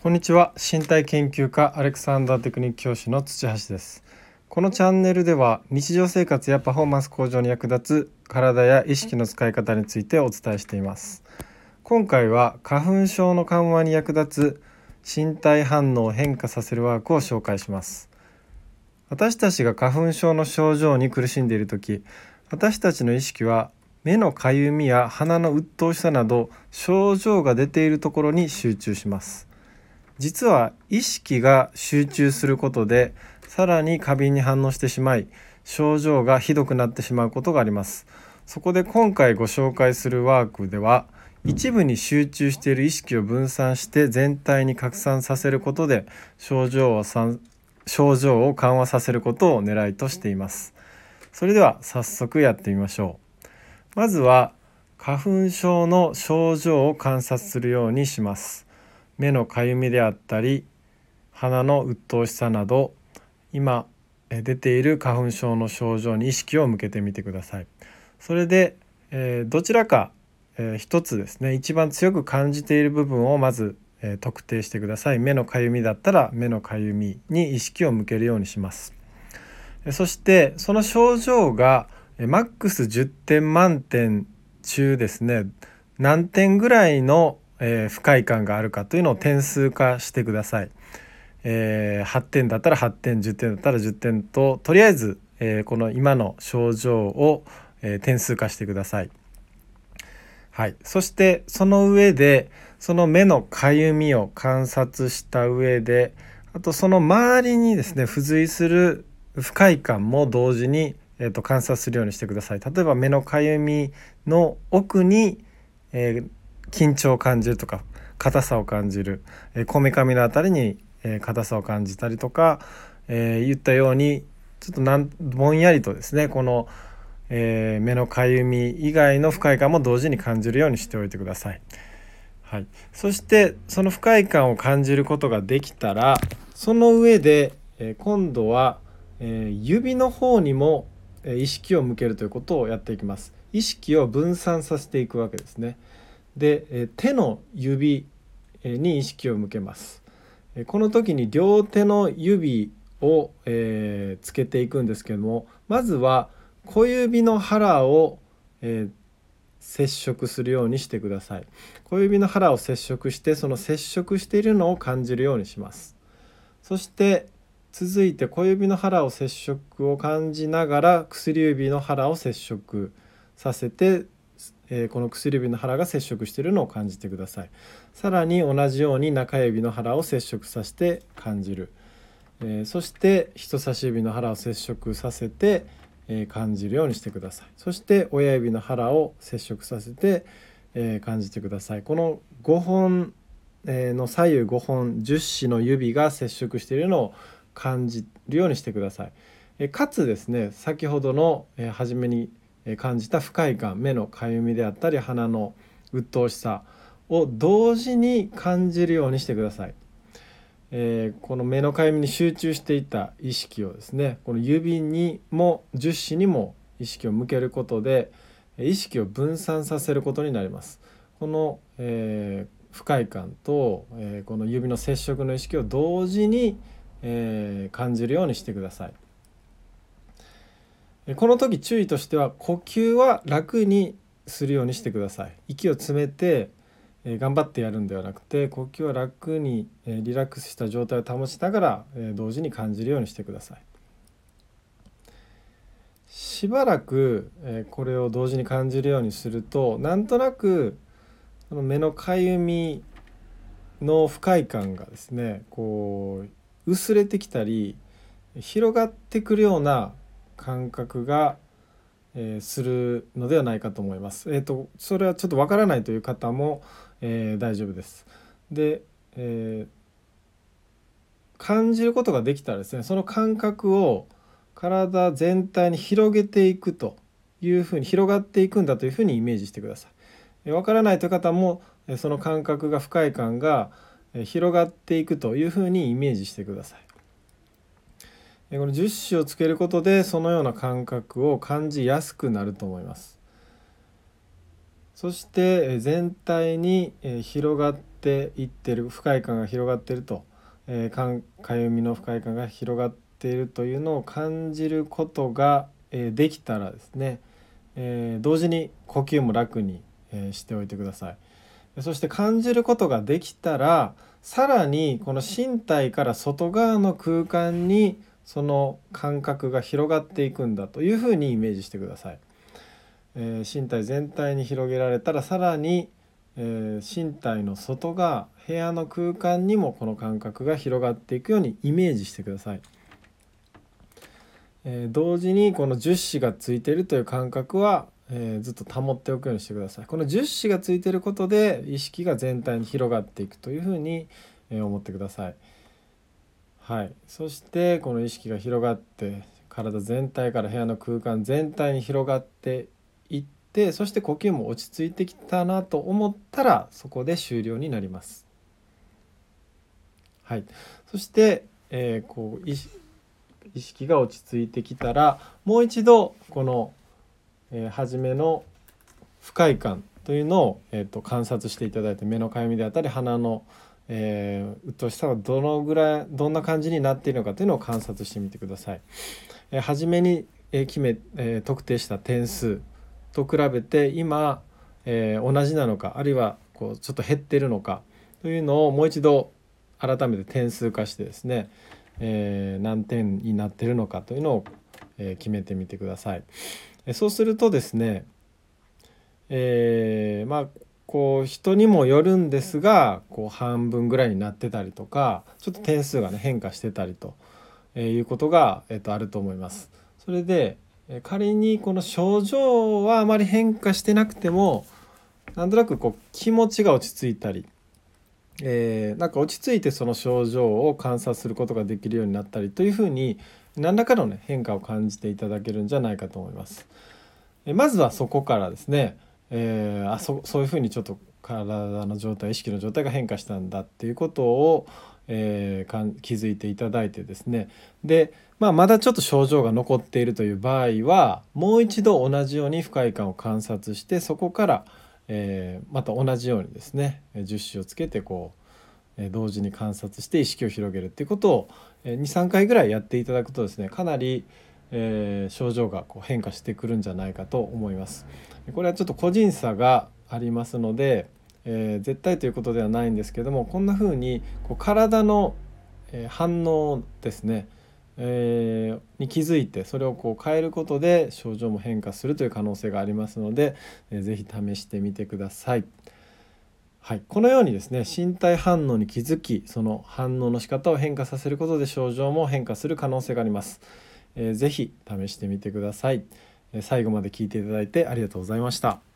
こんにちは。身体研究家アレクサンダーテクニック教師の土橋です。このチャンネルでは日常生活やパフォーマンス向上に役立つ体や意識の使い方についてお伝えしています。今回は花粉症の緩和に役立つ身体反応を変化させるワークを紹介します。私たちが花粉症の症状に苦しんでいる時私たちの意識は目のかゆみや鼻の鬱陶しさなど症状が出ているところに集中します。実は意識が集中することでさらに過敏に反応してしまい症状がひどくなってしまうことがあります。そこで今回ご紹介するワークでは一部に集中している意識を分散して全体に拡散させることで症状を症状を緩和させることを狙いとしています。それでは早速やってみましょう。まずは花粉症の症状を観察するようにします。目のかゆみであったり鼻の鬱陶しさなど今出ている花粉症の症状に意識を向けてみてください。それで、えどちらか、え一つですね一番強く感じている部分をまず、え特定してください目のかゆみだったら目のかゆみに意識を向けるようにしますそしてその症状がマックス10点満点中ですね何点ぐらいのえー、不快感があるかというのを点数化してください。えー、8点だったら8点10点だったら10点ととりあえず、えー、この今の症状を、えー、点数化してください。はい、そしてその上でその目のかゆみを観察した上であとその周りにですね付随する不快感も同時に、えーと、観察するようにしてください。例えば目のかゆみの奥に、えー緊張を感じるとか硬さを感じるこめかみの辺りに硬さを感じたりとか、えー、言ったようにちょっとなんぼんやりとですねこの、えー、目のかゆみ以外の不快感も同時に感じるようにしておいてください。はい、そしてその不快感を感じることができたらその上で、えー、今度は、え指の方にも意識を向けるということをやっていきます。意識を分散させていくわけですね。で手の指に意識を向けます。この時に両手の指を、つけていくんですけどもまずは小指の腹を、接触するようにしてください。小指の腹を接触してその接触しているのを感じるようにします。そして続いて小指の腹を接触を感じながら薬指の腹を接触させてえー、この薬指の腹が接触しているのを感じてください。さらに同じように中指の腹を接触させて感じる、えー、そして人差し指の腹を接触させて、えー、感じるようにしてください。そして親指の腹を接触させて、え感じてください。この5本の左右5本10指の指が接触しているのを感じるようにしてください。かつですね先ほどの初めに感じた不快感目のかゆみであったり鼻の鬱陶しさを同時に感じるようにしてください。えー、この目のかゆみに集中していた意識をですねこの指にも十指にも意識を向けることで意識を分散させることになります。この、えー、不快感と、えー、この指の接触の意識を同時に、え感じるようにしてください。この時注意としては呼吸は楽にするようにしてください。息を詰めて頑張ってやるんではなくて呼吸は楽にリラックスした状態を保ちながら同時に感じるようにしてください。しばらくこれを同時に感じるようにするとなんとなく目のかゆみの不快感がですねこう薄れてきたり広がってくるような感覚が、えー、するのではないかと思います。えーと、それはちょっとわからないという方も、えー、大丈夫です。で、えー、感じることができたらですねその感覚を体全体に広げていくというふうに広がっていくんだというふうにイメージしてください。わからないという方もその感覚が不快感が広がっていくというふうにイメージしてください。この樹脂をつけることでそのような感覚を感じやすくなると思いますそして全体に広がっていってる不快感が広がってると、え、かゆみの不快感が広がっているというのを感じることが、えできたらですね、え同時に呼吸も楽に、えしておいてください。そして感じることができたらさらにこの身体から外側の空間にその感覚が広がっていくんだというふうにイメージしてください。えー、身体全体に広げられたらさらに、えー、身体の外が部屋の空間にもこの感覚が広がっていくようにイメージしてください。えー、同時にこの樹脂がついてるという感覚は、えずっと保っておくようにしてください。この樹脂がついてることで意識が全体に広がっていくというふうに、え思ってください。はい、そしてこの意識が広がって体全体から部屋の空間全体に広がっていってそして呼吸も落ち着いてきたなと思ったらそこで終了になります。はい、そして、えー、こう意識が落ち着いてきたらもう一度この、えー、初めの不快感というのを、えーと、観察していただいて目のかゆみであったり鼻の、えー、鬱陶しさはどのぐらいどんな感じになっているのかというのを観察してみてください。えー、初めに、え、決め、えー、特定した点数と比べて今、えー、同じなのかあるいはこうちょっと減ってるのかというのをもう一度改めて点数化してですね、えー、何点になってるのかというのを、えー、決めてみてください。そうするとですね、えー、まあこう人にもよるんですがこう半分ぐらいになってたりとかちょっと点数がね変化してたりと、えいうことが、えー、とあると思います。それで、仮にこの症状はあまり変化してなくてもなんとなくこう気持ちが落ち着いたり、えー、なんか落ち着いてその症状を観察することができるようになったりというふうに何らかの、ね、変化を感じていただけるんじゃないかと思います。えまずはそこからですね、えー、あそそういうふうにちょっと体の状態意識の状態が変化したんだっていうことを、えー、かん気づいていただいてですね。で、まあ、まだちょっと症状が残っているという場合はもう一度同じように不快感を観察してそこから、えー、また同じようにですね樹脂をつけてこう、同時に観察して意識を広げるっていうことを、え23回ぐらいやっていただくとですねかなり、えー、症状がこう変化してくるんじゃないかと思います。これはちょっと個人差がありますのでえー、絶対ということではないんですけどもこんな風にこう体の、え反応ですね、えー、に気づいてそれをこう変えることで症状も変化するという可能性がありますので、えー、ぜひ試してみてください。はい、このようにですね身体反応に気づきその反応の仕方を変化させることで症状も変化する可能性があります。えー、ぜひ試してみてください。最後まで聞いていただいてありがとうございました。